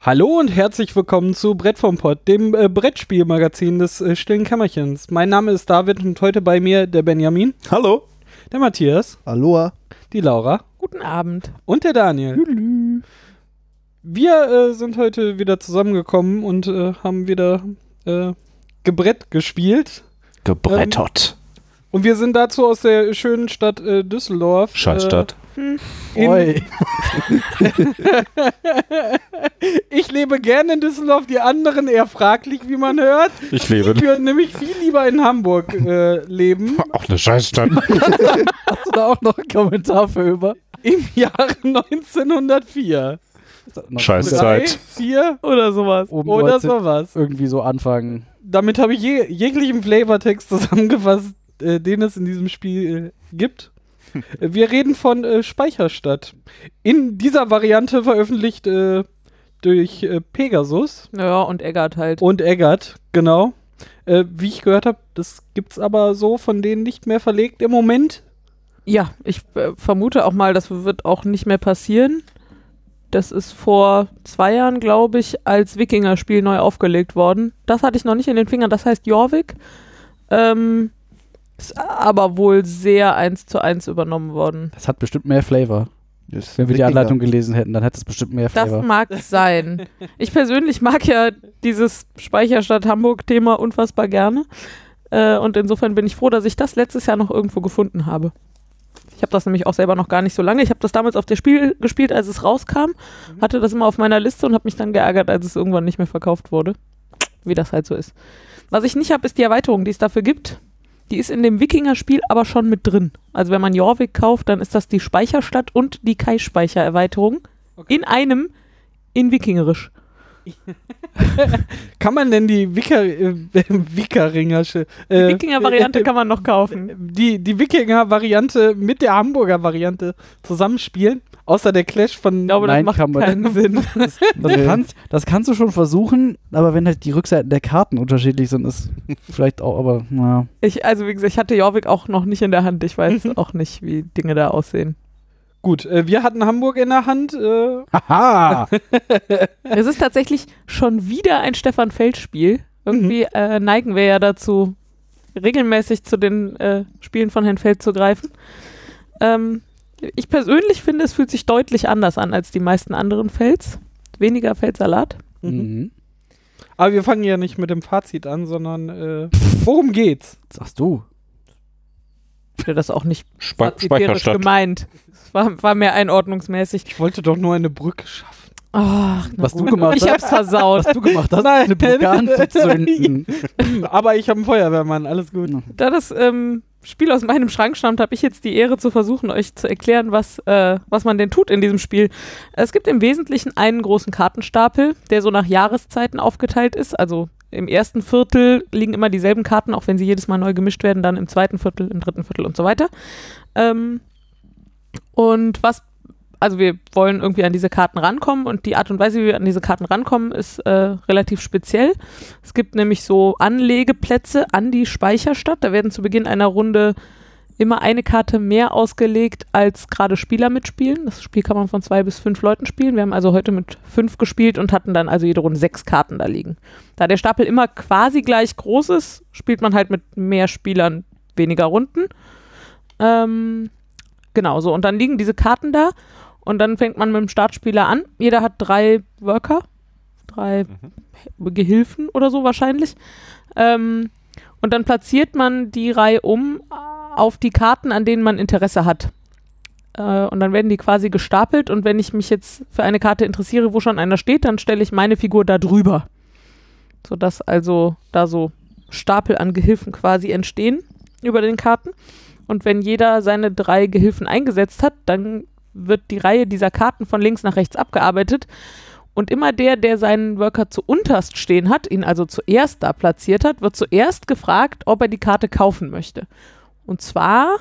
Hallo und herzlich willkommen zu Brett vom Pott, dem äh, Brettspielmagazin des äh, stillen Kämmerchens. Mein Name ist David und heute bei mir der Benjamin, Hallo. der Matthias, Aloha. die Laura Guten Abend. und der Daniel. Wir äh, sind heute wieder zusammengekommen und äh, haben wieder äh, Gebrett gespielt. Gebrettert. Und wir sind dazu aus der schönen Stadt äh, Düsseldorf. Scheißstadt. Äh, ich lebe gerne in Düsseldorf, die anderen eher fraglich, wie man hört. ich lebe. Ich würde nämlich viel lieber in Hamburg äh, leben. Auch eine Scheißstadt. Hast du da auch noch einen Kommentar für über? Im Jahre 1904. Scheiß Drei, Zeit. vier Oder sowas. Oben oder sowas. Irgendwie so anfangen. Damit habe ich je, jeglichen Flavortext zusammengefasst, äh, den es in diesem Spiel äh, gibt. Wir reden von äh, Speicherstadt. In dieser Variante veröffentlicht äh, durch äh, Pegasus Ja, und Eggert halt. und Eggert, genau. Äh, wie ich gehört habe, das gibt's aber so von denen nicht mehr verlegt im Moment. Ja, ich äh, vermute auch mal, das wird auch nicht mehr passieren. Das ist vor zwei Jahren, glaube ich, als Wikinger-Spiel neu aufgelegt worden. Das hatte ich noch nicht in den Fingern. Das heißt Jorvik. Ähm, ist aber wohl sehr eins zu eins übernommen worden. Das hat bestimmt mehr Flavor. Wenn wir die Anleitung gelesen hätten, dann hätte es bestimmt mehr Das Flavor. mag sein. Ich persönlich mag ja dieses Speicherstadt Hamburg-Thema unfassbar gerne. Äh, und insofern bin ich froh, dass ich das letztes Jahr noch irgendwo gefunden habe. Ich habe das nämlich auch selber noch gar nicht so lange. Ich habe das damals auf der Spiel gespielt, als es rauskam, hatte das immer auf meiner Liste und habe mich dann geärgert, als es irgendwann nicht mehr verkauft wurde. Wie das halt so ist. Was ich nicht habe, ist die Erweiterung, die es dafür gibt. Die ist in dem Wikinger-Spiel aber schon mit drin. Also wenn man Jorvik kauft, dann ist das die Speicherstadt und die Kai-Speicher-Erweiterung Okay. in einem in Wikingerisch. Kann man denn die Wicker, äh, Wickeringersche, Die äh, Wikinger-Variante kann man noch kaufen. die, die Wikinger-Variante mit der Hamburger-Variante zusammenspielen? Außer der Clash von. Ich glaube, Nein, das kann macht man- keinen Sinn. Das, kannst, das kannst du schon versuchen, aber wenn halt die Rückseiten der Karten unterschiedlich sind, ist vielleicht auch, aber naja. Ich, also wie gesagt, ich hatte Jorvik auch noch nicht in der Hand. Ich weiß auch nicht, wie Dinge da aussehen. Gut, äh, wir hatten Hamburg in der Hand. Äh, Haha! Es ist tatsächlich schon wieder ein Stefan Feld-Spiel. Irgendwie Mhm. äh, neigen wir ja dazu, regelmäßig zu den äh, Spielen von Herrn Feld zu greifen. Ähm, ich persönlich finde, es fühlt sich deutlich anders an als die meisten anderen Felds. Weniger Feldsalat. mhm. aber wir fangen ja nicht mit dem Fazit an, sondern äh, worum geht's? Sagst du. Ich finde das auch nicht Spe Speicherstadt. gemeint. Es war, war mehr einordnungsmäßig. Ich wollte doch nur eine Brücke schaffen. Ach, Was du gut. gemacht Ich hast? hab's versaut. Was du gemacht hast, Nein. eine Brücke anzuzünden. aber ich habe einen Feuerwehrmann, alles gut. Da das ähm, Spiel aus meinem Schrank stammt, habe ich jetzt die Ehre zu versuchen, euch zu erklären, was, äh, was man denn tut in diesem Spiel. Es gibt im Wesentlichen einen großen Kartenstapel, der so nach Jahreszeiten aufgeteilt ist. Also im ersten Viertel liegen immer dieselben Karten, auch wenn sie jedes Mal neu gemischt werden, dann im zweiten Viertel, im dritten Viertel und so weiter. Ähm, und was also wir wollen irgendwie an diese Karten rankommen und die Art und Weise, wie wir an diese Karten rankommen, ist äh, relativ speziell. Es gibt nämlich so Anlegeplätze an die Speicherstadt. Da werden zu Beginn einer Runde immer eine Karte mehr ausgelegt, als gerade Spieler mitspielen. Das Spiel kann man von zwei bis fünf Leuten spielen. Wir haben also heute mit fünf gespielt und hatten dann also jede Runde sechs Karten da liegen. Da der Stapel immer quasi gleich groß ist, spielt man halt mit mehr Spielern weniger Runden. Ähm, genau so. Und dann liegen diese Karten da und dann fängt man mit dem Startspieler an. Jeder hat drei Worker, drei Gehilfen oder so wahrscheinlich. Ähm, und dann platziert man die Reihe um auf die Karten, an denen man Interesse hat. Äh, und dann werden die quasi gestapelt. Und wenn ich mich jetzt für eine Karte interessiere, wo schon einer steht, dann stelle ich meine Figur da drüber. Sodass also da so Stapel an Gehilfen quasi entstehen über den Karten. Und wenn jeder seine drei Gehilfen eingesetzt hat, dann wird die Reihe dieser Karten von links nach rechts abgearbeitet. Und immer der, der seinen Worker zu unterst stehen hat, ihn also zuerst da platziert hat, wird zuerst gefragt, ob er die Karte kaufen möchte. Und zwar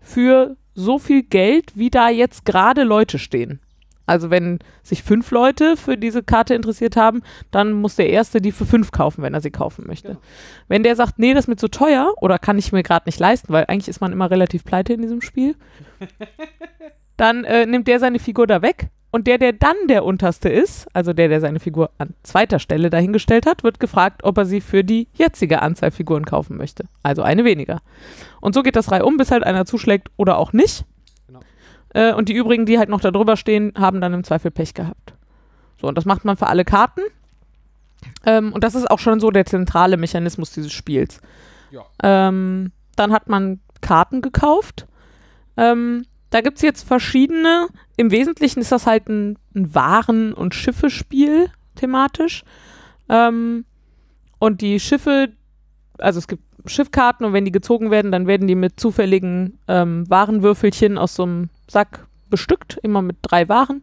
für so viel Geld, wie da jetzt gerade Leute stehen. Also wenn sich fünf Leute für diese Karte interessiert haben, dann muss der Erste die für fünf kaufen, wenn er sie kaufen möchte. Genau. Wenn der sagt, nee, das ist mir zu teuer oder kann ich mir gerade nicht leisten, weil eigentlich ist man immer relativ pleite in diesem Spiel, dann äh, nimmt der seine Figur da weg Und der, der dann der unterste ist, also der, der seine Figur an zweiter Stelle dahingestellt hat, wird gefragt, ob er sie für die jetzige Anzahl Figuren kaufen möchte. Also eine weniger. Und so geht das Reihe um, bis halt einer zuschlägt oder auch nicht. Genau. Äh, und die übrigen, die halt noch da drüber stehen, haben dann im Zweifel Pech gehabt. So, und das macht man für alle Karten. Ähm, und das ist auch schon so der zentrale Mechanismus dieses Spiels. Ja. Ähm, dann hat man Karten gekauft. Ähm, da gibt es jetzt verschiedene. Im Wesentlichen ist das halt ein, ein Waren- und Schiffe-Spiel thematisch. Ähm, und die Schiffe, also es gibt Schiffkarten und wenn die gezogen werden, dann werden die mit zufälligen ähm, Warenwürfelchen aus so einem Sack bestückt, immer mit drei Waren.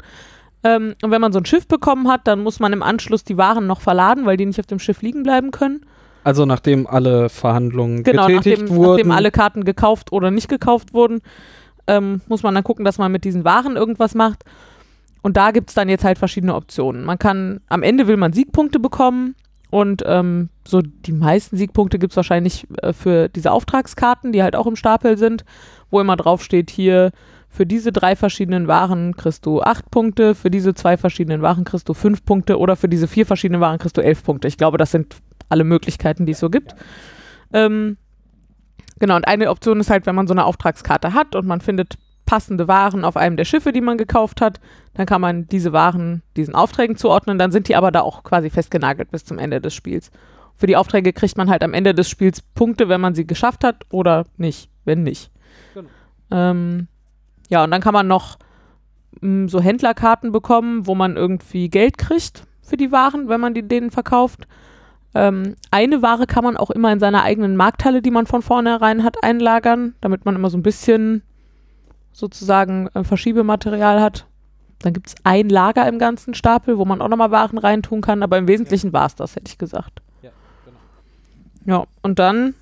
Ähm, und wenn man so ein Schiff bekommen hat, dann muss man im Anschluss die Waren noch verladen, weil die nicht auf dem Schiff liegen bleiben können. Also nachdem alle Verhandlungen Genau, getätigt nachdem, wurden. nachdem alle Karten gekauft oder nicht gekauft wurden, ähm, muss man dann gucken, dass man mit diesen Waren irgendwas macht. Und da gibt es dann jetzt halt verschiedene Optionen. Man kann, am Ende will man Siegpunkte bekommen und ähm, so die meisten Siegpunkte gibt es wahrscheinlich äh, für diese Auftragskarten, die halt auch im Stapel sind, wo immer drauf steht, hier für diese drei verschiedenen Waren kriegst du acht Punkte, für diese zwei verschiedenen Waren kriegst du fünf Punkte oder für diese vier verschiedenen Waren kriegst du elf Punkte. Ich glaube, das sind alle Möglichkeiten, die es so gibt. Ähm, genau, und eine Option ist halt, wenn man so eine Auftragskarte hat und man findet passende Waren auf einem der Schiffe, die man gekauft hat, dann kann man diese Waren diesen Aufträgen zuordnen, dann sind die aber da auch quasi festgenagelt bis zum Ende des Spiels. Für die Aufträge kriegt man halt am Ende des Spiels Punkte, wenn man sie geschafft hat oder nicht, wenn nicht. Genau. Ähm, ja, und dann kann man noch mh, so Händlerkarten bekommen, wo man irgendwie Geld kriegt für die Waren, wenn man die denen verkauft. Ähm, eine Ware kann man auch immer in seiner eigenen Markthalle, die man von vornherein hat, einlagern, damit man immer so ein bisschen sozusagen äh, Verschiebematerial hat. Dann gibt es ein Lager im ganzen Stapel, wo man auch nochmal Waren reintun kann, aber im Wesentlichen war es das, hätte ich gesagt. Ja, genau. Ja, und dann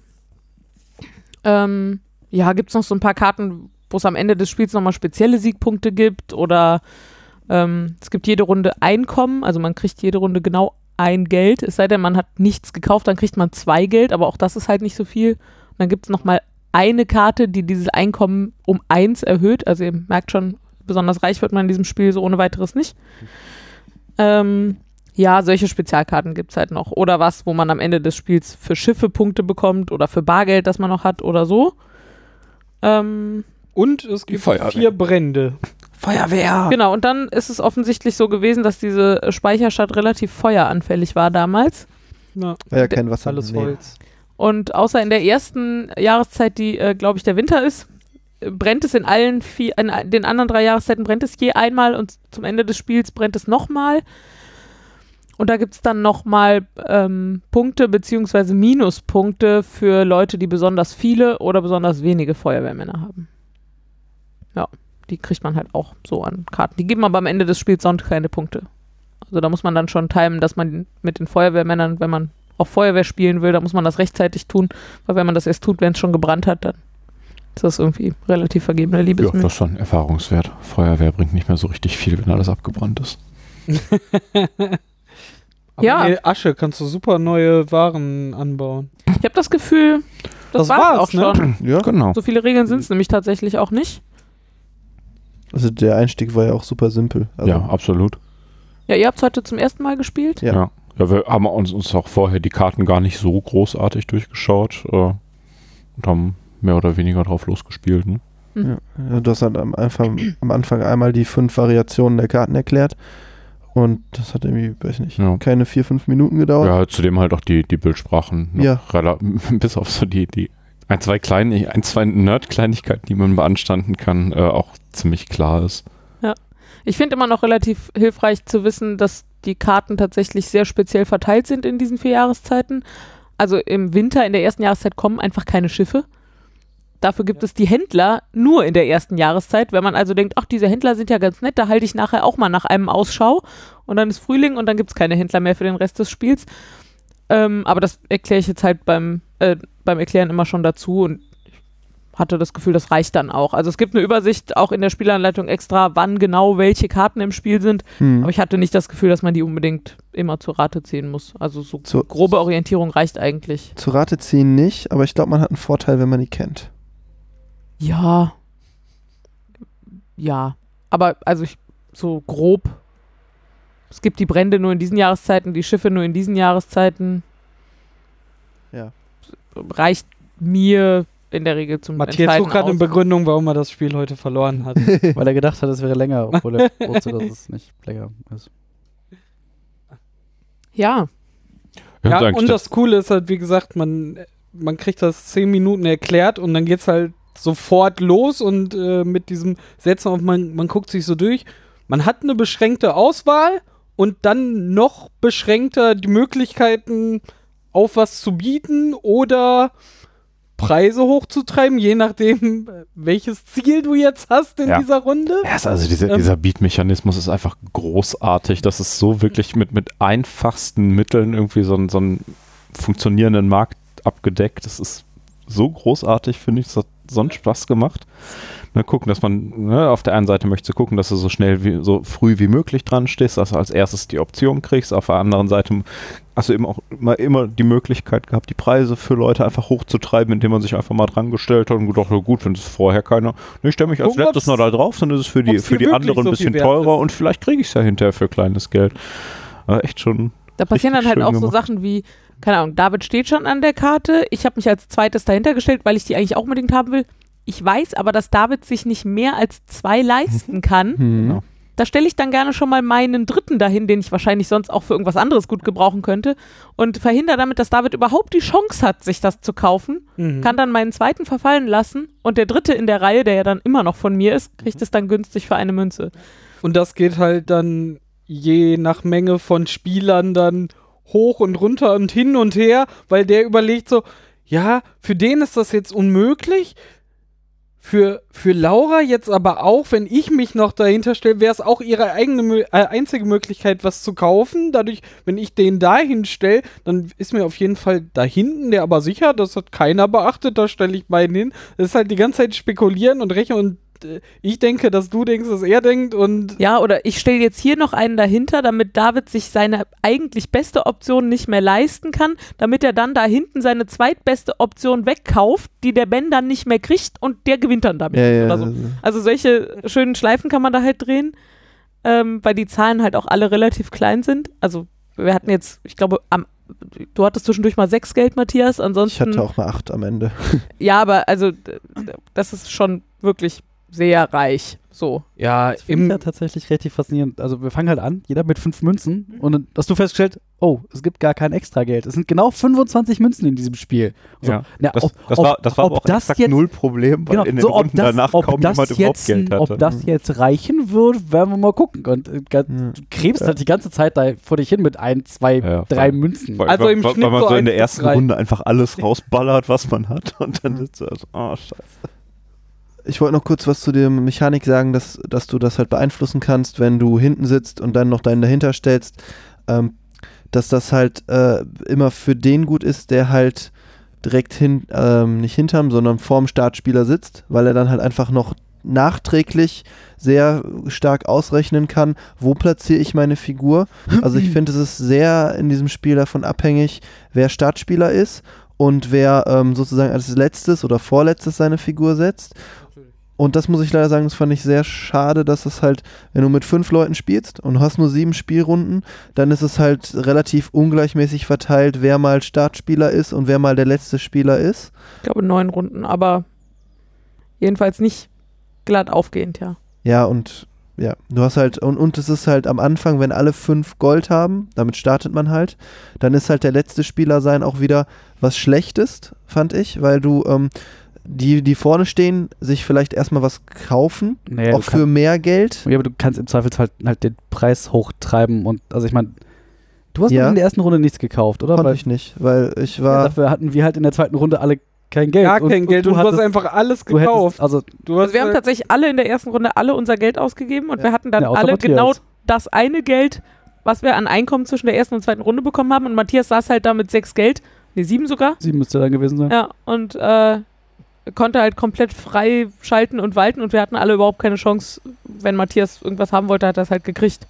ähm, ja, gibt es noch so ein paar Karten, wo es am Ende des Spiels nochmal spezielle Siegpunkte gibt oder ähm, es gibt jede Runde Einkommen, also man kriegt jede Runde genau ein Geld, es sei denn, man hat nichts gekauft, dann kriegt man zwei Geld, aber auch das ist halt nicht so viel. Und dann gibt es nochmal eine Karte, die dieses Einkommen um eins erhöht. Also ihr merkt schon, besonders reich wird man in diesem Spiel so ohne weiteres nicht. Ähm, ja, solche Spezialkarten gibt es halt noch. Oder was, wo man am Ende des Spiels für Schiffe Punkte bekommt oder für Bargeld, das man noch hat oder so. Ähm, Und es gibt vier Brände. Feuerwehr! genau, und dann ist es offensichtlich so gewesen, dass diese Speicherstadt relativ feueranfällig war damals. Na, War ja kein Wasser. alles Nee. Holz. Und außer in der ersten Jahreszeit, die, äh, glaube ich, der Winter ist, brennt es in allen vier, in den anderen drei Jahreszeiten brennt es je einmal und zum Ende des Spiels brennt es nochmal. Und da gibt es dann nochmal ähm, Punkte beziehungsweise Minuspunkte für Leute, die besonders viele oder besonders wenige Feuerwehrmänner haben. Ja, die kriegt man halt auch so an Karten. Die geben aber am Ende des Spiels sonst keine Punkte. Also da muss man dann schon timen, dass man mit den Feuerwehrmännern, wenn man auch Feuerwehr spielen will, da muss man das rechtzeitig tun, weil wenn man das erst tut, wenn es schon gebrannt hat, dann ist das irgendwie relativ vergebene Ja, Liebesmühe. das ist schon erfahrungswert. Feuerwehr bringt nicht mehr so richtig viel, wenn alles abgebrannt ist. Aber Ja. in der Asche kannst du super neue Waren anbauen. Ich habe das Gefühl, das, Das war's, auch ne? schon. Ja, Genau. So viele Regeln sind es nämlich tatsächlich auch nicht. Also der Einstieg war ja auch super simpel. Also, ja, absolut. Ja, ihr habt es heute zum ersten Mal gespielt. Ja. Ja. ja. wir haben uns, uns auch vorher die Karten gar nicht so großartig durchgeschaut äh, und haben mehr oder weniger drauf losgespielt. Ne? Ja, ja, du hast halt am Anfang, am Anfang einmal die fünf Variationen der Karten erklärt. Und das hat irgendwie, weiß nicht, Ja. keine vier, fünf Minuten gedauert. Ja, zudem halt auch die, die Bildsprachen. Ja. Bis auf so die, die ein, zwei kleine, ein, zwei Nerd-Kleinigkeiten, die man beanstanden kann, äh, auch ziemlich klar ist. Ich finde immer noch relativ hilfreich zu wissen, dass die Karten tatsächlich sehr speziell verteilt sind in diesen vier Jahreszeiten. Also im Winter in der ersten Jahreszeit kommen einfach keine Schiffe. Dafür gibt es die Händler nur in der ersten Jahreszeit. Wenn man also denkt, ach, diese Händler sind ja ganz nett, da halte ich nachher auch mal nach einem Ausschau. Und dann ist Frühling und dann gibt es keine Händler mehr für den Rest des Spiels. Ähm, aber das erkläre ich jetzt halt beim, äh, beim Erklären immer schon dazu und ich hatte das Gefühl, das reicht dann auch. Also es gibt eine Übersicht auch in der Spielanleitung extra, wann genau welche Karten im Spiel sind. Hm. Aber ich hatte nicht das Gefühl, dass man die unbedingt immer zur Rate ziehen muss. Also so Zu- grobe Orientierung reicht eigentlich. Zu Rate ziehen nicht, aber ich glaube, man hat einen Vorteil, wenn man die kennt. Ja. Ja. Aber also ich so grob. Es gibt die Brände nur in diesen Jahreszeiten, die Schiffe nur in diesen Jahreszeiten. Ja. Reicht mir in der Regel zum Matthias Entscheiden sucht gerade eine. Begründung, warum er das Spiel heute verloren hat. Weil er gedacht hat, es wäre länger, obwohl er wusste, dass es nicht länger ist. Ja, Ja, ja, und das Coole ist halt, wie gesagt, man, man kriegt das zehn Minuten erklärt und dann geht's halt sofort los und äh, mit diesem Setzen auf, man, man guckt sich so durch. Man hat eine beschränkte Auswahl und dann noch beschränkter die Möglichkeiten, auf was zu bieten oder Preise hochzutreiben, je nachdem, welches Ziel du jetzt hast in Ja. dieser Runde. Ja, also diese, Ähm, dieser Beat-Mechanismus ist einfach großartig. Das ist so wirklich mit, mit einfachsten Mitteln irgendwie so, einen- so einen funktionierenden Markt abgedeckt. Das ist so großartig, finde ich. Das hat so einen Spaß gemacht. Ne, gucken, dass man ne, auf der einen Seite möchte gucken, dass du so schnell wie so früh wie möglich dran stehst, dass du als erstes die Option kriegst. Auf der anderen Seite hast du eben auch immer, immer die Möglichkeit gehabt, die Preise für Leute einfach hochzutreiben, indem man sich einfach mal dran gestellt hat und gedacht, ja gut, wenn es vorher keiner, ne, ich stelle mich als Gucken, letztes noch da drauf, dann ist es für die, für die anderen so ein bisschen teurer ist. und vielleicht kriege ich es ja hinterher für kleines Geld. Aber echt schon. Da passieren dann halt auch so gemacht. Sachen wie, keine Ahnung, David steht schon an der Karte. Ich habe mich als zweites dahinter gestellt, weil ich die eigentlich auch unbedingt haben will. Ich weiß aber, dass David sich nicht mehr als zwei leisten kann. Hm. Genau. Da stelle ich dann gerne schon mal meinen dritten dahin, den ich wahrscheinlich sonst auch für irgendwas anderes gut gebrauchen könnte. Und verhindere damit, dass David überhaupt die Chance hat, sich das zu kaufen. Mhm. Kann dann meinen zweiten verfallen lassen. Und der dritte in der Reihe, der ja dann immer noch von mir ist, kriegt es dann günstig für eine Münze. Und das geht halt dann je nach Menge von Spielern dann hoch und runter und hin und her, weil der überlegt so, ja, für den ist das jetzt unmöglich. Für, für Laura jetzt aber auch, wenn ich mich noch dahinter stelle, wäre es auch ihre eigene äh, einzige Möglichkeit, was zu kaufen. Dadurch, wenn ich den dahin stelle, dann ist mir auf jeden Fall da hinten, der aber sicher, das hat keiner beachtet, da stelle ich beiden hin. Das ist halt die ganze Zeit spekulieren und rechnen und ich denke, dass du denkst, dass er denkt und Ja, oder ich stelle jetzt hier noch einen dahinter, damit David sich seine eigentlich beste Option nicht mehr leisten kann, damit er dann da hinten seine zweitbeste Option wegkauft, die der Ben dann nicht mehr kriegt und der gewinnt dann damit. Ja, ja, oder so. Also solche schönen Schleifen kann man da halt drehen, ähm, weil die Zahlen halt auch alle relativ klein sind. Also wir hatten jetzt, ich glaube, am, du hattest zwischendurch mal sechs Geld, Matthias, ich ansonsten. hatte auch mal acht am Ende. ja, aber also das ist schon wirklich sehr reich. So. ja, Das finde ich im, ja tatsächlich relativ faszinierend. Also wir fangen halt an, jeder mit fünf Münzen und dann hast du festgestellt, oh, es gibt gar kein Extrageld. Es sind genau 25 Münzen in diesem Spiel. So, Ja, na, Das, ob- das, war, das war ob aber auch das exakt jetzt- null Problem, weil Genau, in den so, ob Runden das, danach ob kaum das jemand überhaupt jetzt, Geld hatte. Ob das jetzt reichen wird, werden wir mal gucken. Und äh, Ja. du krebst halt die ganze Zeit da vor dich hin mit ein, zwei, Ja, drei voll. Münzen. Weil, Also weil, im weil, Schnitt weil man so so in der ersten drei. Runde einfach alles rausballert, was man hat und dann ist es so, oh scheiße. Ich wollte noch kurz was zu der Mechanik sagen, dass, dass du das halt beeinflussen kannst, wenn du hinten sitzt und dann noch deinen dahinter stellst, ähm, dass das halt äh, immer für den gut ist, der halt direkt hin, ähm, nicht hinterm, sondern vorm Startspieler sitzt, weil er dann halt einfach noch nachträglich sehr stark ausrechnen kann, wo platziere ich meine Figur. Also ich finde, es ist sehr in diesem Spiel davon abhängig, wer Startspieler ist und wer ähm, sozusagen als letztes oder vorletztes seine Figur setzt. Und das muss ich leider sagen, das fand ich sehr schade, dass es halt, wenn du mit fünf Leuten spielst und du hast nur sieben Spielrunden, dann ist es halt relativ ungleichmäßig verteilt, wer mal Startspieler ist und wer mal der letzte Spieler ist. Ich glaube neun Runden, aber jedenfalls nicht glatt aufgehend, ja. Ja, und ja, du hast halt, und, und es ist halt am Anfang, wenn alle fünf Gold haben, damit startet man halt, dann ist halt der letzte Spieler sein auch wieder was Schlechtes, fand ich, weil du, ähm, die, die vorne stehen, sich vielleicht erstmal was kaufen, Nee, auch du für mehr Geld. Ja, aber du kannst im Zweifelsfall halt den Preis hochtreiben und also ich meine, du hast Ja. in der ersten Runde nichts gekauft, oder? Konnte Weil ich nicht, weil ich ja, war. dafür hatten wir halt in der zweiten Runde alle kein Geld. gar kein Geld und du hast hattest- einfach alles du hättest- gekauft. Also Du hast Also wir haben halt- tatsächlich alle in der ersten Runde alle unser Geld ausgegeben und Ja. wir hatten dann Ja, alle Matthias. genau das eine Geld, was wir an Einkommen zwischen der ersten und zweiten Runde bekommen haben. Und Matthias saß halt da mit sechs Geld, nee, sieben sogar. sieben müsste dann gewesen sein. Ja, und äh, konnte halt komplett frei schalten und walten und wir hatten alle überhaupt keine Chance. Wenn Matthias irgendwas haben wollte, hat er es halt gekriegt.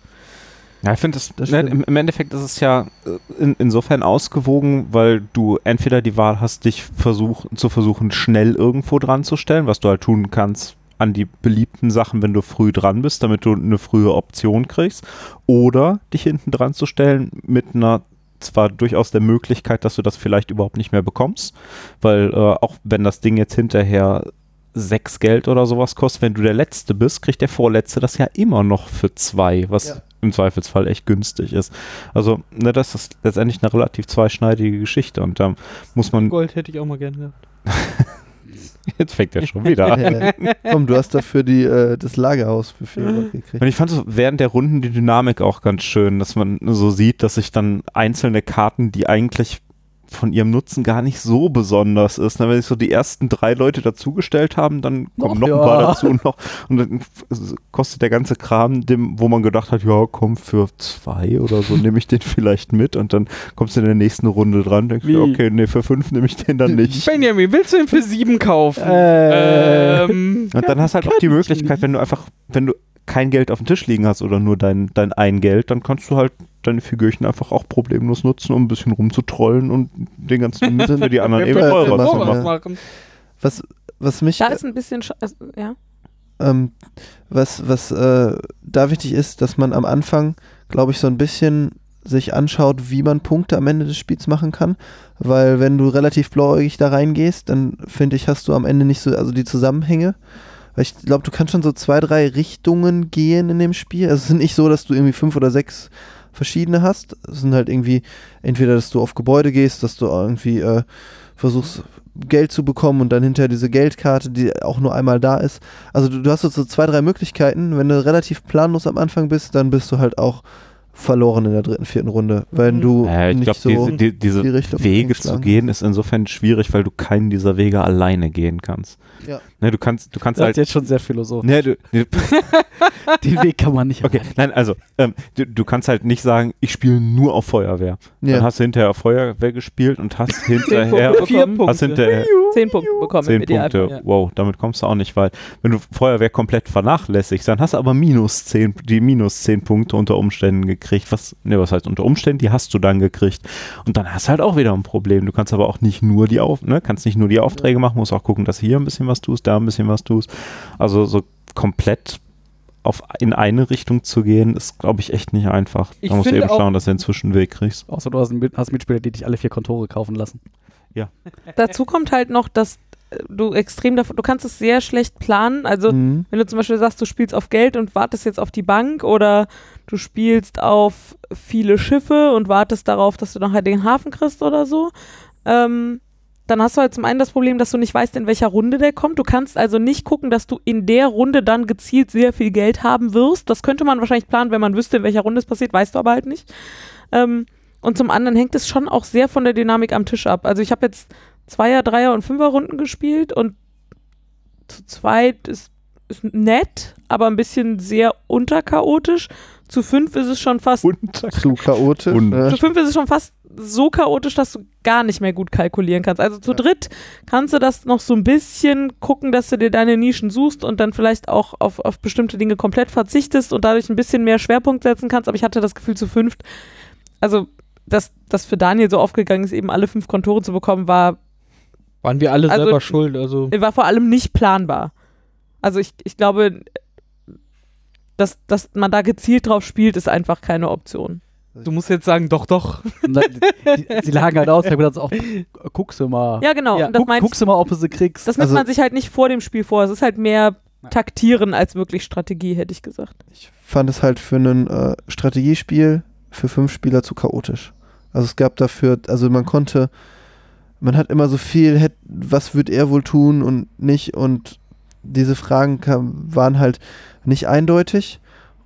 Ja, ich finde, das, Das ne, im Endeffekt ist es ja äh, in, insofern ausgewogen, weil du entweder die Wahl hast, dich versuch, zu versuchen, schnell irgendwo dran zu stellen, was du halt tun kannst an die beliebten Sachen, wenn du früh dran bist, damit du eine frühe Option kriegst. Oder dich hinten dran zu stellen mit einer zwar durchaus der Möglichkeit, dass du das vielleicht überhaupt nicht mehr bekommst, weil äh, auch wenn das Ding jetzt hinterher sechs Geld oder sowas kostet, wenn du der Letzte bist, kriegt der Vorletzte das ja immer noch für zwei, was Ja. im Zweifelsfall echt günstig ist. Also, ne, das ist letztendlich eine relativ zweischneidige Geschichte und da muss man, Gold hätte ich auch mal gerne gehabt. jetzt fängt er schon wieder an. Komm, du hast dafür die, äh, das Lagerhaus für 4 Euro gekriegt. Und ich fand so während der Runden die Dynamik auch ganz schön, dass man so sieht, dass sich dann einzelne Karten, die eigentlich von ihrem Nutzen gar nicht so besonders ist. Na, wenn sich so die ersten drei Leute dazugestellt haben, dann kommen Noch, noch, ein ja. paar dazu noch. Und dann kostet der ganze Kram, dem, wo man gedacht hat, ja, komm, für zwei oder so nehme ich den vielleicht mit. Und dann kommst du in der nächsten Runde dran, denkst du, okay, nee, für fünf nehme ich den dann nicht. Benjamin, willst du ihn für sieben kaufen? Äh, ähm, Und dann hast du halt auch die Möglichkeit, wenn du einfach, wenn du kein Geld auf dem Tisch liegen hast oder nur dein, dein ein Geld, dann kannst du halt deine Figürchen einfach auch problemlos nutzen, um ein bisschen rumzutrollen und den ganzen für die anderen eben zu ja. machen. machen. Was, was mich, Da ist ein bisschen, sch- also, ja. ähm, was, was äh, da wichtig ist, dass man am Anfang, glaube ich, so ein bisschen sich anschaut, wie man Punkte am Ende des Spiels machen kann. Weil wenn du relativ blauäugig da reingehst, dann finde ich, hast du am Ende nicht so, also die Zusammenhänge. Weil ich glaube, du kannst schon so zwei, drei Richtungen gehen in dem Spiel. Also es ist nicht so, dass du irgendwie fünf oder sechs verschiedene hast. Es sind halt irgendwie entweder, dass du auf Gebäude gehst, dass du irgendwie äh, versuchst, Geld zu bekommen und dann hinterher diese Geldkarte, die auch nur einmal da ist. Also du, du hast so zwei, drei Möglichkeiten. Wenn du relativ planlos am Anfang bist, dann bist du halt auch verloren in der dritten, vierten Runde, wenn du Ja, ich nicht glaube, so diese, die, diese die Richtung Wege zu gehen ist insofern schwierig, weil du keinen dieser Wege alleine gehen kannst. Ja. Ne, du kannst, du kannst das ist halt. jetzt schon sehr philosophisch. Ne, du, ne, Den Weg kann man nicht okay, nein, also ähm, du, du kannst halt nicht sagen, ich spiele nur auf Feuerwehr. Dann Ja. hast du hinterher Feuerwehr gespielt und hast Zehn hinterher Punkte Vier bekommen. hast hinterher Zehn Punkte bekommen Zehn. Punkte. ja. Wow, damit kommst du auch nicht weit. Wenn du Feuerwehr komplett vernachlässigst, dann hast du aber minus 10, die minus 10 Punkte unter Umständen gekriegt. Was, ne, was heißt unter Umständen? Die hast du dann gekriegt. Und dann hast du halt auch wieder ein Problem. Du kannst aber auch nicht nur die Auf, ne, kannst nicht nur die Aufträge machen, musst auch gucken, dass hier ein bisschen was tust, da ein bisschen was tust. Also so komplett auf, in eine Richtung zu gehen, ist, glaube ich, echt nicht einfach. Ich da musst du eben schauen, dass du einen Zwischenweg kriegst. Außer du hast, einen hast Mitspieler, die dich alle vier Kontore kaufen lassen. Dazu kommt halt noch, dass du extrem davon, du kannst es sehr schlecht planen. Also Mhm. wenn du zum Beispiel sagst, du spielst auf Geld und wartest jetzt auf die Bank oder du spielst auf viele Schiffe und wartest darauf, dass du nachher den Hafen kriegst oder so, ähm, dann hast du halt zum einen das Problem, dass du nicht weißt, in welcher Runde der kommt. Du kannst also nicht gucken, dass du in der Runde dann gezielt sehr viel Geld haben wirst. Das könnte man wahrscheinlich planen, wenn man wüsste, in welcher Runde es passiert, weißt du aber halt nicht. Ähm, und zum anderen hängt es schon auch sehr von der Dynamik am Tisch ab. Also ich habe jetzt Zweier-, Dreier- und Fünfer-Runden gespielt und zu zweit ist, ist nett, aber ein bisschen sehr unterchaotisch. Zu fünf ist es schon fast Zu chaotisch. Und- ne? zu fünf ist es schon fast so chaotisch, dass du gar nicht mehr gut kalkulieren kannst. Also zu Ja. dritt kannst du das noch so ein bisschen gucken, dass du dir deine Nischen suchst und dann vielleicht auch auf, auf bestimmte Dinge komplett verzichtest und dadurch ein bisschen mehr Schwerpunkt setzen kannst. Aber ich hatte das Gefühl zu fünft, also dass das für Daniel so aufgegangen ist, eben alle fünf Kontore zu bekommen, war, Waren wir alle Also- selber schuld. Also war vor allem nicht planbar. Also ich, ich glaube, dass, dass man da gezielt drauf spielt, ist einfach keine Option. du musst jetzt sagen, doch, doch. Die lagen halt aus, ich hab gedacht, auch, guckst du mal. Ja, genau. Ja, Guck, guckst du mal, ob du sie kriegst. Das nimmt Also- man sich halt nicht vor dem Spiel vor. Es ist halt mehr taktieren als wirklich Strategie, hätte ich gesagt. Ich fand es halt für ein äh, Strategiespiel für fünf Spieler zu chaotisch. Also es gab dafür, also man konnte, man hat immer so viel, was wird er wohl tun und nicht und diese Fragen kam, waren halt nicht eindeutig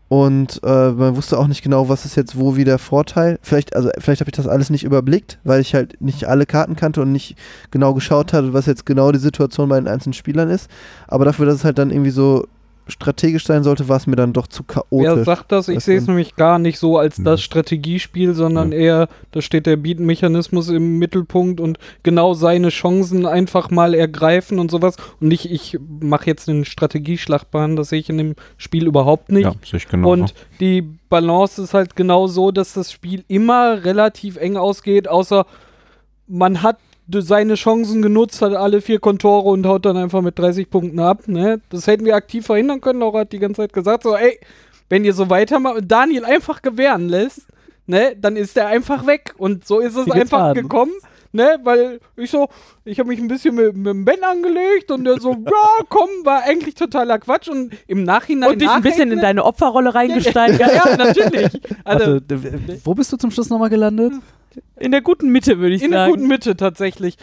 und äh, man wusste auch nicht genau, was ist jetzt wo wie der Vorteil. Vielleicht, also vielleicht habe ich das alles nicht überblickt, weil ich halt nicht alle Karten kannte und nicht genau geschaut hatte, was jetzt genau die Situation bei den einzelnen Spielern ist. Aber dafür, dass es halt dann irgendwie so strategisch sein sollte, war es mir dann doch zu chaotisch. Wer sagt das? Ich Das sehe es nämlich gar nicht so als das Mhm. Strategiespiel, sondern Ja. eher, da steht der Beat-Mechanismus im Mittelpunkt und genau seine Chancen einfach mal ergreifen und sowas. Und nicht, ich mache jetzt einen Strategieschlachtbahn, das sehe ich in dem Spiel überhaupt nicht. Ja, sehe ich genau. Und die Balance ist halt genau so, dass das Spiel immer relativ eng ausgeht, außer man hat seine Chancen genutzt, hat alle vier Kontore und haut dann einfach mit 30 Punkten ab. Ne? Das hätten wir aktiv verhindern können. Laura hat die ganze Zeit gesagt, so, ey, wenn ihr so weitermacht und Daniel einfach gewähren lässt, ne, dann ist er einfach weg. Und so ist es einfach gekommen. Ne, weil ich so, ich habe mich ein bisschen mit, mit dem Ben angelegt und der so, ja, komm, war eigentlich totaler Quatsch und im Nachhinein. Und dich ein bisschen in deine Opferrolle reingesteigert. ja, ja, natürlich. Also, Warte, w- wo bist du zum Schluss nochmal gelandet? In der guten Mitte, würde ich in der sagen. guten Mitte tatsächlich.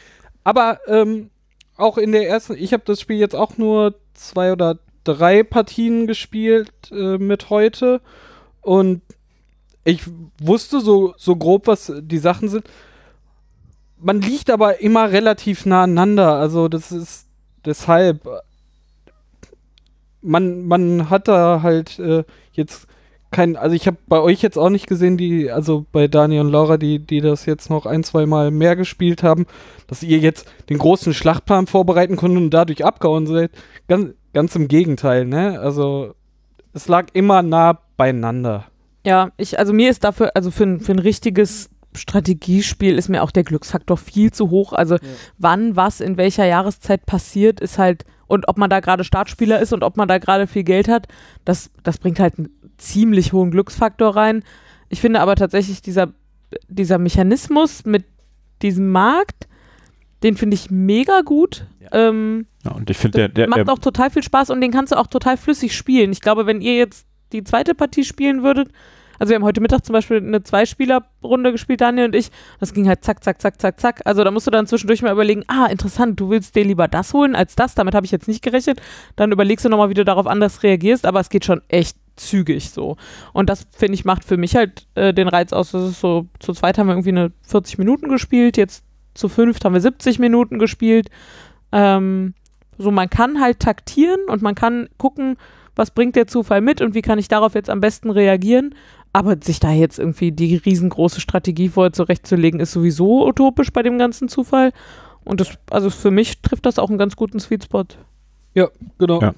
Aber ähm, auch in der ersten, ich habe das Spiel jetzt auch nur zwei oder drei Partien gespielt äh, mit heute und ich wusste so, so grob, was die Sachen sind. Man liegt aber immer relativ nah aneinander, also das ist deshalb. Man, man hat da halt äh, jetzt kein, also ich habe bei euch jetzt auch nicht gesehen, die, also bei Daniel und Laura, die, die das jetzt noch ein, zwei Mal mehr gespielt haben, dass ihr jetzt den großen Schlachtplan vorbereiten konntet und dadurch abgehauen seid. Ganz, ganz im Gegenteil, ne? Also es lag immer nah beieinander. Ja, ich, also mir ist dafür, also für, für ein richtiges Strategiespiel ist mir auch der Glücksfaktor viel zu hoch. Also wann was in welcher Jahreszeit passiert, ist halt, und ob man da gerade Startspieler ist und ob man da gerade viel Geld hat, das, das bringt halt einen ziemlich hohen Glücksfaktor rein. Ich finde aber tatsächlich dieser, dieser Mechanismus mit diesem Markt, den finde ich mega gut. Ähm, Ja, und ich finde, der, der, macht der auch total viel Spaß und den kannst du auch total flüssig spielen. Ich glaube, wenn ihr jetzt die zweite Partie spielen würdet, also wir haben heute Mittag zum Beispiel eine Zweispieler-Runde gespielt, Daniel und ich. Das ging halt zack, zack, zack, zack, zack. Also da musst du dann zwischendurch mal überlegen, ah, interessant, du willst dir lieber das holen als das. Damit habe ich jetzt nicht gerechnet. Dann überlegst du nochmal, wie du darauf anders reagierst, aber es geht schon echt zügig so. Und das, finde ich, macht für mich halt äh, den Reiz aus. Das ist so, zu zweit haben wir irgendwie eine 40 Minuten gespielt, jetzt zu fünft haben wir 70 Minuten gespielt. Ähm, so, man kann halt taktieren und man kann gucken, was bringt der Zufall mit und wie kann ich darauf jetzt am besten reagieren. Aber sich da jetzt irgendwie die riesengroße Strategie vorher zurechtzulegen, ist sowieso utopisch bei dem ganzen Zufall. Und das, also für mich trifft das auch einen ganz guten Sweet Spot. Genau. Ja.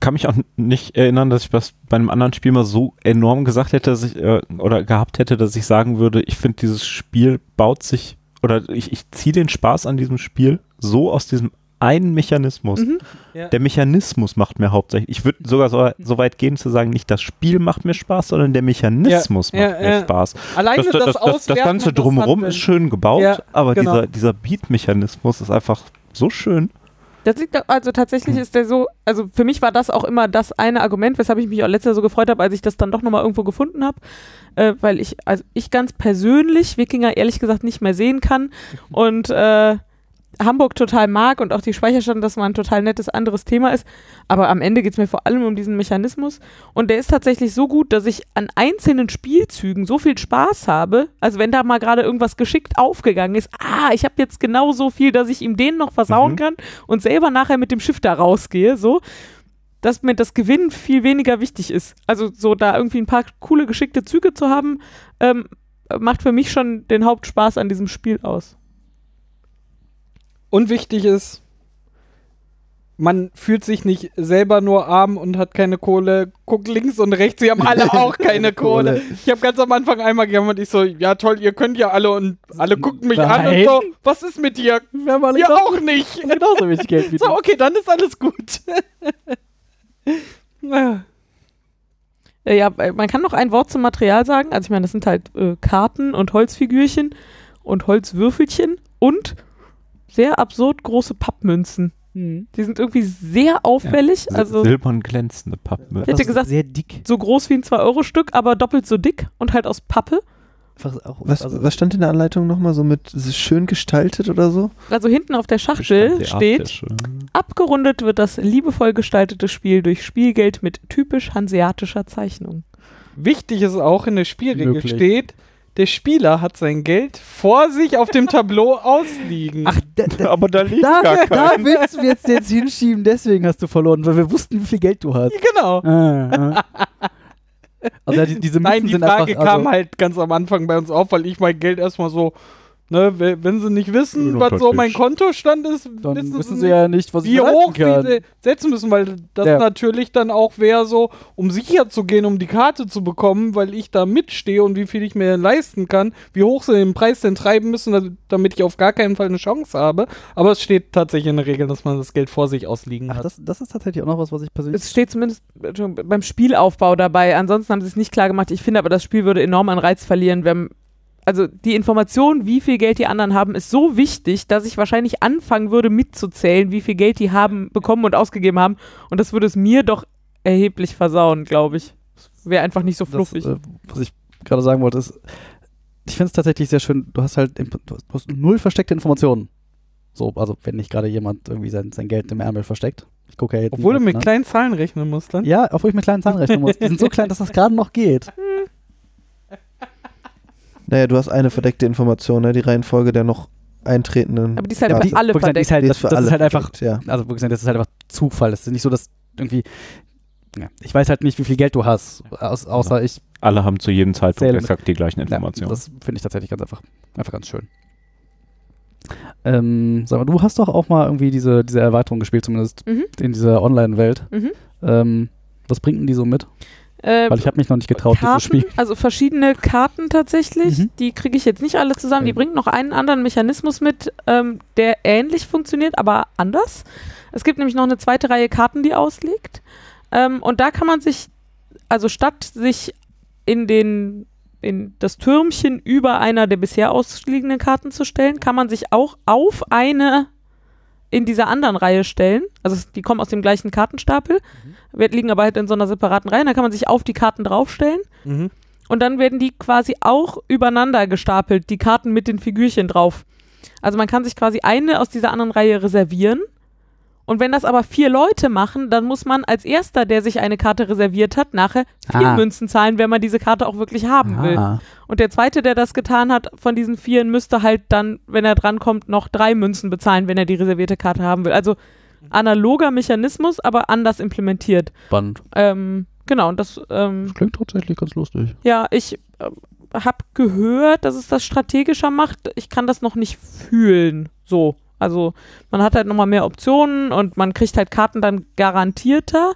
kann mich auch nicht erinnern, dass ich das bei einem anderen Spiel mal so enorm gesagt hätte, dass ich, äh, oder gehabt hätte, dass ich sagen würde, ich finde, dieses Spiel baut sich, oder ich, ich ziehe den Spaß an diesem Spiel so aus diesem einen Mechanismus. Mhm. Ja. Der Mechanismus macht mir hauptsächlich. Ich würde sogar so, so weit gehen zu sagen, nicht das Spiel macht mir Spaß, sondern der Mechanismus Ja, macht ja, mir ja. Spaß. Alleine Das, das, das, das, Ganze drumherum ist schön gebaut, Ja, aber genau. dieser, dieser Beat-Mechanismus ist einfach so schön. Das liegt also tatsächlich ist der so, also für mich war das auch immer das eine Argument, weshalb ich mich auch letztes Jahr so gefreut habe, als ich das dann doch nochmal irgendwo gefunden habe, äh, weil ich, also ich ganz persönlich Wikinger ehrlich gesagt nicht mehr sehen kann und äh, Hamburg total mag und auch die Speicherstadt, das mal ein total nettes anderes Thema ist. Aber am Ende geht es mir vor allem um diesen Mechanismus. Und der ist tatsächlich so gut, dass ich an einzelnen Spielzügen so viel Spaß habe. Also wenn da mal gerade irgendwas geschickt aufgegangen ist, ah, ich habe jetzt genau so viel, dass ich ihm den noch versauen Mhm. kann und selber nachher mit dem Schiff da rausgehe, so. Dass mir das Gewinnen viel weniger wichtig ist. Also so da irgendwie ein paar coole, geschickte Züge zu haben, ähm, macht für mich schon den Hauptspaß an diesem Spiel aus. Und wichtig ist, man fühlt sich nicht selber nur arm und hat keine Kohle. Guckt links und rechts, sie haben alle auch keine Kohle. Ich habe ganz am Anfang einmal gejammert, ich so, ja toll, ihr könnt ja alle und alle gucken mich an und Nein. so, was ist mit dir? Wir haben alle Ja, auch nicht. genauso wenig Geld wie So, du. okay, dann ist alles gut. Ja. Äh, Ja, äh, man kann noch ein Wort zum Material sagen. Also ich meine, das sind halt äh, Karten und Holzfigürchen und Holzwürfelchen und sehr absurd große Pappmünzen. Hm. Die sind irgendwie sehr auffällig. also Silbern glänzende Pappen. Ich hätte gesagt- sehr dick. so groß wie ein 2-Euro-Stück, aber doppelt so dick und halt aus Pappe. Auch, Was, also, was stand in der Anleitung nochmal so mit schön gestaltet oder so? Also hinten auf der Schachtel steht, abgerundet wird das liebevoll gestaltete Spiel durch Spielgeld mit typisch hanseatischer Zeichnung. Wichtig ist auch in der Spielregel Möglich. steht, der Spieler hat sein Geld vor sich auf dem Tableau ausliegen. Ach, da, da, Aber da liegt da, gar da kein. willst du jetzt, jetzt hinschieben, deswegen hast du verloren, weil wir wussten, wie viel Geld du hast. genau. Ah, ah. Also ja, die, diese Münzen Nein, die sind Frage einfach, kam also, halt ganz am Anfang bei uns auf, weil ich mein Geld erstmal so Ne, we- wenn sie nicht wissen, was so mein Kontostand ist, Dann wissen, wissen sie sie ja nicht, was wie hoch kann. sie setzen müssen, weil das Ja. natürlich dann auch wäre so, um sicher zu gehen, um die Karte zu bekommen, weil ich da mitstehe und wie viel ich mir leisten kann, wie hoch sie den Preis denn treiben müssen, da- damit ich auf gar keinen Fall eine Chance habe. Aber es steht tatsächlich in der Regel, dass man das Geld vor sich ausliegen Ach, hat. das, das ist tatsächlich auch noch was, was ich persönlich. Es steht zumindest schon beim Spielaufbau dabei. Ansonsten haben sie es nicht klar gemacht. Ich finde aber, das Spiel würde enorm an Reiz verlieren. Wenn, also die Information, wie viel Geld die anderen haben, ist so wichtig, dass ich wahrscheinlich anfangen würde mitzuzählen, wie viel Geld die haben, bekommen und ausgegeben haben. Und das würde es mir doch erheblich versauen, glaube ich. Wäre einfach nicht so fluffig. Das, äh, was ich gerade sagen wollte, ist, ich finde es tatsächlich sehr schön, du hast halt du hast, null versteckte Informationen. So, also wenn nicht gerade jemand irgendwie sein, sein Geld im Ärmel versteckt. Ich gucke ja jetzt Obwohl du mit ne? kleinen Zahlen rechnen musst dann. Ja, obwohl ich mit kleinen Zahlen rechnen muss. Die sind so klein, dass das gerade noch geht. Naja, du hast eine verdeckte Information, ne? die Reihenfolge der noch eintretenden. aber die ist halt Ja, für die- alle wirklich, die ist verdeckt. halt, Die das, ist für das alle ist halt einfach, verdeckt, ja. also wirklich, das ist halt einfach Zufall. Das ist nicht so, dass irgendwie, ja, ich weiß halt nicht, wie viel Geld du hast, aus, außer ich Alle haben zu jedem Zeitpunkt exakt die gleichen Ja, Informationen. das finde ich tatsächlich ganz einfach, einfach ganz schön. Ähm, sag mal, du hast doch auch mal irgendwie diese, diese Erweiterung gespielt, zumindest Mhm. in dieser Online-Welt. Mhm. Ähm, was bringt denn die so mit? Äh, Weil ich habe mich noch nicht getraut, die zu Karten, spielen. also verschiedene Karten tatsächlich. Mhm. Die kriege ich jetzt nicht alle zusammen. Die bringt noch einen anderen Mechanismus mit, ähm, der ähnlich funktioniert, aber anders. Es gibt nämlich noch eine zweite Reihe Karten, die ausliegt. Ähm, und da kann man sich, also statt sich in den in das Türmchen über einer der bisher ausliegenden Karten zu stellen, kann man sich auch auf eine in dieser anderen Reihe stellen. Also die kommen aus dem gleichen Kartenstapel, wir liegen aber halt in so einer separaten Reihe. Da kann man sich auf die Karten draufstellen Mhm. und dann werden die quasi auch übereinander gestapelt, die Karten mit den Figürchen drauf. Also man kann sich quasi eine aus dieser anderen Reihe reservieren. Und wenn das aber vier Leute machen, dann muss man als erster, der sich eine Karte reserviert hat, nachher vier Ah. Münzen zahlen, wenn man diese Karte auch wirklich haben will. Ah, Und der zweite, der das getan hat, von diesen vieren, müsste halt dann, wenn er drankommt, noch drei Münzen bezahlen, wenn er die reservierte Karte haben will. Also analoger Mechanismus, aber anders implementiert. spannend. Ähm, genau, und das, ähm, Das klingt tatsächlich ganz lustig. ja, ich äh, habe gehört, dass es das strategischer macht. Ich kann das noch nicht fühlen. So. Also man hat halt nochmal mehr Optionen und man kriegt halt Karten dann garantierter.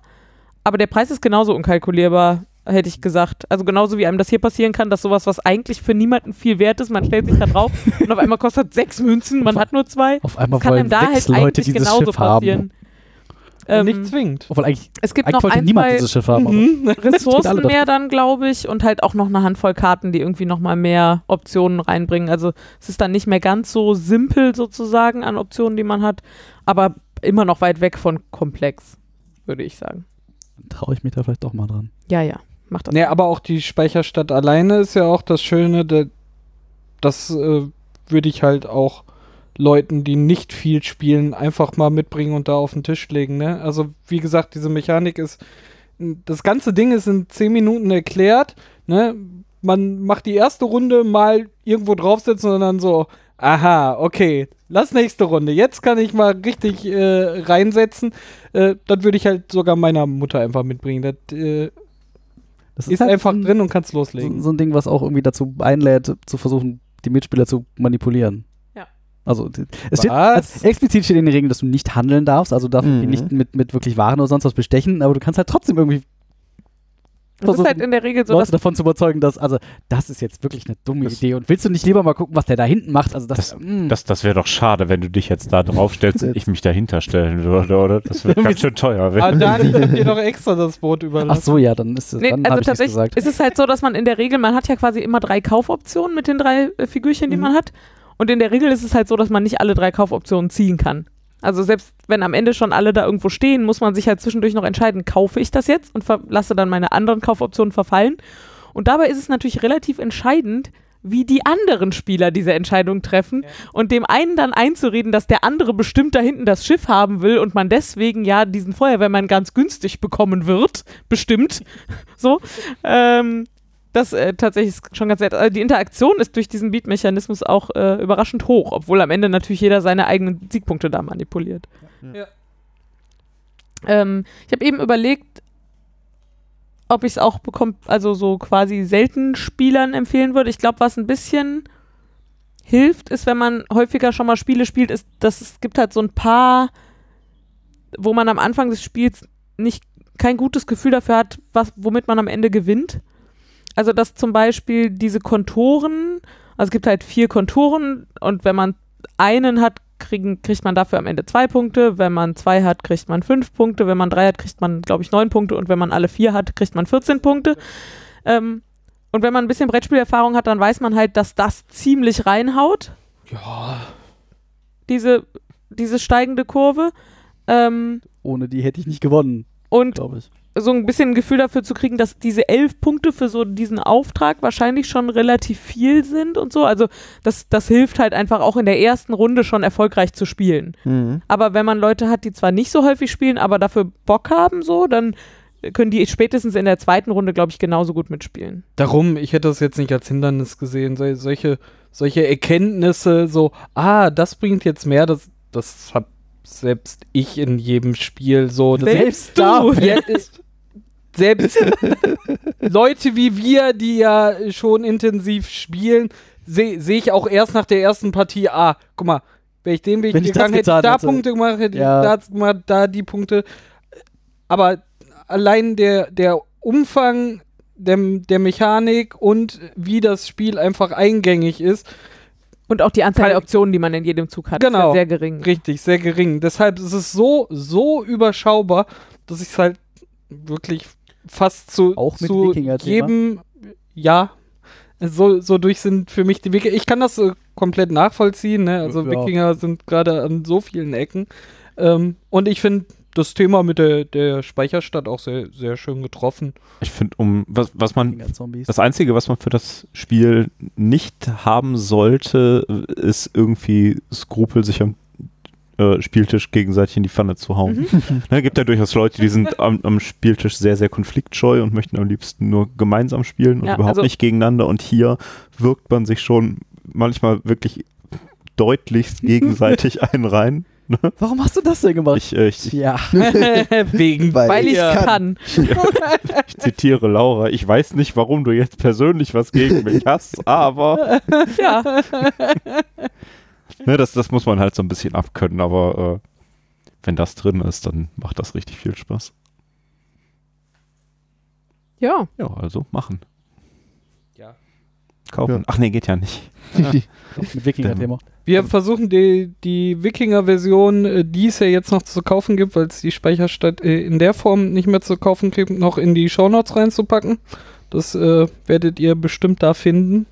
Aber der Preis ist genauso unkalkulierbar, hätte ich gesagt. Also genauso wie einem das hier passieren kann, dass sowas, was eigentlich für niemanden viel wert ist, man stellt sich da drauf und auf einmal kostet sechs Münzen, man hat nur zwei. Auf einmal Das kann einem da halt Leute eigentlich genauso Schiff haben. Ähm, Nicht zwingend. Obwohl eigentlich, es gibt eigentlich noch wollte ein, niemand zwei dieses Schiff haben. Mhm. Ressourcen mehr dann, glaube ich, und halt auch noch eine Handvoll Karten, die irgendwie nochmal mehr Optionen reinbringen. Also es ist dann nicht mehr ganz so simpel sozusagen an Optionen, die man hat, aber immer noch weit weg von komplex, würde ich sagen. Traue ich mich da vielleicht doch mal dran. Ja, ja, macht das. Nee, aber auch die Speicherstadt alleine ist ja auch das Schöne, da- das äh, würde ich halt auch Leuten, die nicht viel spielen, einfach mal mitbringen und da auf den Tisch legen. Ne? Also wie gesagt, diese Mechanik ist, das ganze Ding ist in 10 Minuten erklärt. Ne? Man macht die erste Runde mal irgendwo draufsetzen und dann so, aha, okay, lass nächste Runde. Jetzt kann ich mal richtig äh, reinsetzen. Äh, das würde ich halt sogar meiner Mutter einfach mitbringen. Das äh, Das ist, halt einfach so ein, drin und kannst So, loslegen. so ein Ding, was auch irgendwie dazu einlädt, zu versuchen, die Mitspieler zu manipulieren. Also es steht, also explizit steht in den Regeln, dass du nicht handeln darfst, also darfst Mhm. du nicht mit, mit wirklich Waren oder sonst was bestechen, aber du kannst halt trotzdem irgendwie Es ist halt in der Regel so, Leute dass davon zu überzeugen, dass, also das ist jetzt wirklich eine dumme Das- Idee und willst du nicht lieber mal gucken, was der da hinten macht? Also das, Das- mm. Das, das wäre doch schade, wenn du dich jetzt da draufstellst und ich mich dahinter stellen würde, oder? Das wird ganz schön teuer. Ah, werden. Dani hat dir doch extra das Boot Ach überlassen. so, ja, dann ist es, Nee, dann also tatsächlich gesagt. ist es halt so, dass man in der Regel, man hat ja quasi immer drei Kaufoptionen mit den drei äh, Figürchen, die Mhm. man hat. Und in der Regel ist es halt so, dass man nicht alle drei Kaufoptionen ziehen kann. Also selbst wenn am Ende schon alle da irgendwo stehen, muss man sich halt zwischendurch noch entscheiden, kaufe ich das jetzt und lasse dann meine anderen Kaufoptionen verfallen. Und dabei ist es natürlich relativ entscheidend, wie die anderen Spieler diese Entscheidung treffen und dem einen dann einzureden, dass der andere bestimmt da hinten das Schiff haben will und man deswegen ja diesen Feuerwehrmann ganz günstig bekommen wird, bestimmt. so. Ähm, das äh, tatsächlich ist schon ganz nett. Also die Interaktion ist durch diesen Beat-Mechanismus auch äh, überraschend hoch, obwohl am Ende natürlich jeder seine eigenen Siegpunkte da manipuliert. Ja. Ähm, ich habe eben überlegt, ob ich es auch bekommt, also so quasi selten Spielern empfehlen würde. Ich glaube, was ein bisschen hilft, ist, wenn man häufiger schon mal Spiele spielt, ist, dass es gibt halt so ein paar, wo man am Anfang des Spiels nicht kein gutes Gefühl dafür hat, was, womit man am Ende gewinnt. Also dass zum Beispiel diese Konturen, also es gibt halt vier Konturen und wenn man einen hat, kriegen, kriegt man dafür am Ende zwei Punkte. Wenn man zwei hat, kriegt man fünf Punkte. Wenn man drei hat, kriegt man, glaube ich, neun Punkte. Und wenn man alle vier hat, kriegt man 14 Punkte. Ähm, und wenn man ein bisschen Brettspielerfahrung hat, dann weiß man halt, dass das ziemlich reinhaut, Ja. diese, diese steigende Kurve. Ähm, Ohne die hätte ich nicht gewonnen, und glaube ich. So ein bisschen ein Gefühl dafür zu kriegen, dass diese elf Punkte für so diesen Auftrag wahrscheinlich schon relativ viel sind und so. Also das, das hilft halt einfach auch in der ersten Runde schon erfolgreich zu spielen. Mhm. Aber wenn man Leute hat, die zwar nicht so häufig spielen, aber dafür Bock haben, so, dann können die spätestens in der zweiten Runde, glaube ich, genauso gut mitspielen. Darum, ich hätte das jetzt nicht als Hindernis gesehen. Sol solche, solche Erkenntnisse, so, ah, das bringt jetzt mehr, das, das hab selbst ich in jedem Spiel so. Das Selbst da, ist, selbst Leute wie wir, die ja schon intensiv spielen, sehe seh ich auch erst nach der ersten Partie, ah, guck mal, wäre ich den Weg Wenn gegangen, hätte da hätte. Punkte gemacht, hätte Ja. ich da gemacht, da die Punkte. Aber allein der, der Umfang der, der Mechanik und wie das Spiel einfach eingängig ist, Und auch die Anzahl der Optionen, die man in jedem Zug hat, ist Genau. ja sehr gering. richtig sehr gering. Deshalb ist es so, so überschaubar, dass ich es halt wirklich fast zu, Auch mit zu jedem, ja, so, so durch sind für mich die Wikinger. Ich kann das so komplett nachvollziehen, ne? Also Ja. Wikinger sind gerade an so vielen Ecken. Ähm, und ich finde das Thema mit der, der Speicherstadt auch sehr, sehr schön getroffen. Ich finde, um was, was man. Das Einzige, was man für das Spiel nicht haben sollte, ist irgendwie Skrupel, sich am äh, Spieltisch gegenseitig in die Pfanne zu hauen. Ne, gibt ja durchaus Leute, die sind am, am Spieltisch sehr, sehr konfliktscheu und möchten am liebsten nur gemeinsam spielen und Ja, überhaupt also- nicht gegeneinander. Und hier wirkt man sich schon manchmal wirklich deutlichst gegenseitig einen rein. Warum hast du das denn gemacht? Ich, äh, ich, ja. Wegen Weil Weil ich Ja. kann. ich zitiere Laura, ich weiß nicht, warum du jetzt persönlich was gegen mich hast, aber Ja. Ne, das, das muss man halt so ein bisschen abkönnen, aber äh, wenn das drin ist, dann macht das richtig viel Spaß. Ja. Ja, also machen. Ja. Kaufen. Ja. Ach nee, geht ja nicht. Mit Wikinger-Thema. Wir versuchen die, die Wikinger-Version, äh, die es ja jetzt noch zu kaufen gibt, weil es die Speicherstadt äh, in der Form nicht mehr zu kaufen gibt, noch in die Shownotes reinzupacken. Das äh, werdet ihr bestimmt da finden.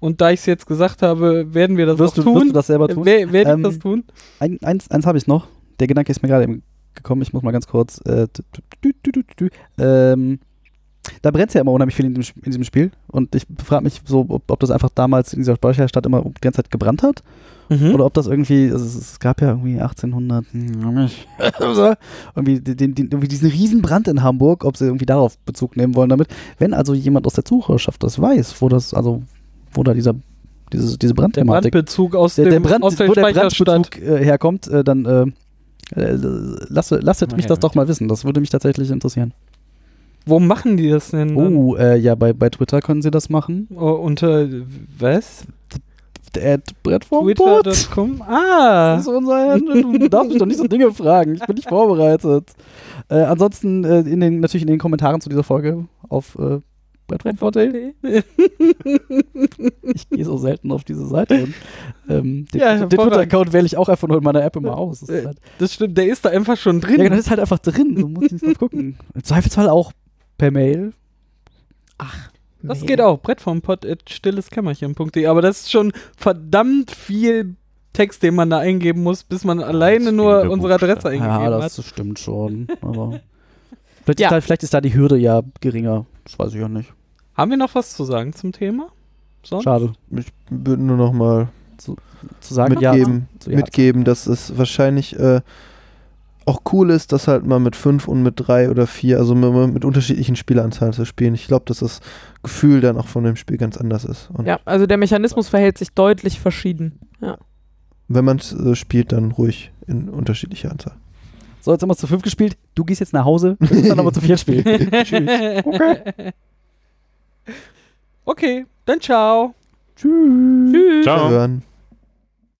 Und da ich es jetzt gesagt habe, werden wir das Wirst auch du, tun. wirst du das selber tun? Wer, werde Ähm, ich das tun? Ein, eins eins habe ich noch. Der Gedanke ist mir gerade eben gekommen. Ich muss mal ganz kurz. Äh, ähm, da brennt ja immer unheimlich viel in diesem, in diesem Spiel. Und ich frage mich so, ob, ob das einfach damals in dieser Speicherstadt immer die ganze Zeit gebrannt hat. Mhm. Oder ob das irgendwie, also es, es gab ja irgendwie 1800, so, irgendwie, den, den, irgendwie diesen Riesenbrand in Hamburg, ob sie irgendwie darauf Bezug nehmen wollen damit. Wenn also jemand aus der Zuhörerschaft das weiß, wo das, also wo da dieser, diese, diese Der Brandthematik Brandbezug aus der, dem der Brand, aus der wo der. Brandbezug äh, herkommt, äh, dann äh, äh, lasse, lasset mich das doch mal wissen. Das würde mich tatsächlich interessieren. Wo machen die das denn? Oh, äh, ja, bei, bei Twitter können sie das machen. Oh, unter was? At. Twitter.com? Ah! Das ist unser Handle. Du darfst mich doch nicht so Dinge fragen. Ich bin nicht vorbereitet. Äh, ansonsten äh, in den, natürlich in den Kommentaren zu dieser Folge auf äh, Brett vom Boot. Ich gehe so selten auf diese Seite. Und, ähm, den Ja, den. Twitter-Account wähle ich auch einfach nur in meiner App immer aus. Das Äh, halt, Das stimmt, der ist da einfach schon ja, drin. genau, das ist halt einfach drin. Du musst nicht drauf gucken. Im Zweifelsfall auch per Mail. Das geht auch. Brett vom Pott at stilleskämmerchen.de. Aber das ist schon verdammt viel Text, den man da eingeben muss, bis man alleine nur unsere Adresse Buchstaben. eingegeben Ja, hat. das stimmt schon. Aber vielleicht, Ja. ist da, vielleicht ist da die Hürde ja geringer. Das weiß ich auch nicht. Haben wir noch was zu sagen zum Thema? Sonst? Schade. Ich würde nur noch mal Zu sagen, mitgeben, ja, zu ja mitgeben, dass es wahrscheinlich äh, auch cool ist, das halt mal mit fünf und mit drei oder vier, also mit, mit unterschiedlichen Spieleranzahlen zu spielen. Ich glaube, dass das Gefühl dann auch von dem Spiel ganz anders ist. Und Ja, also der Mechanismus verhält sich deutlich verschieden. Ja. wenn man es äh, spielt, dann ruhig in unterschiedlicher Anzahl. So, jetzt haben wir zu fünf gespielt. Du gehst jetzt nach Hause. Wir müssen dann aber zu vier spielen. Tschüss. Okay. okay, dann ciao. Tschüss. Tschüss. Ciao.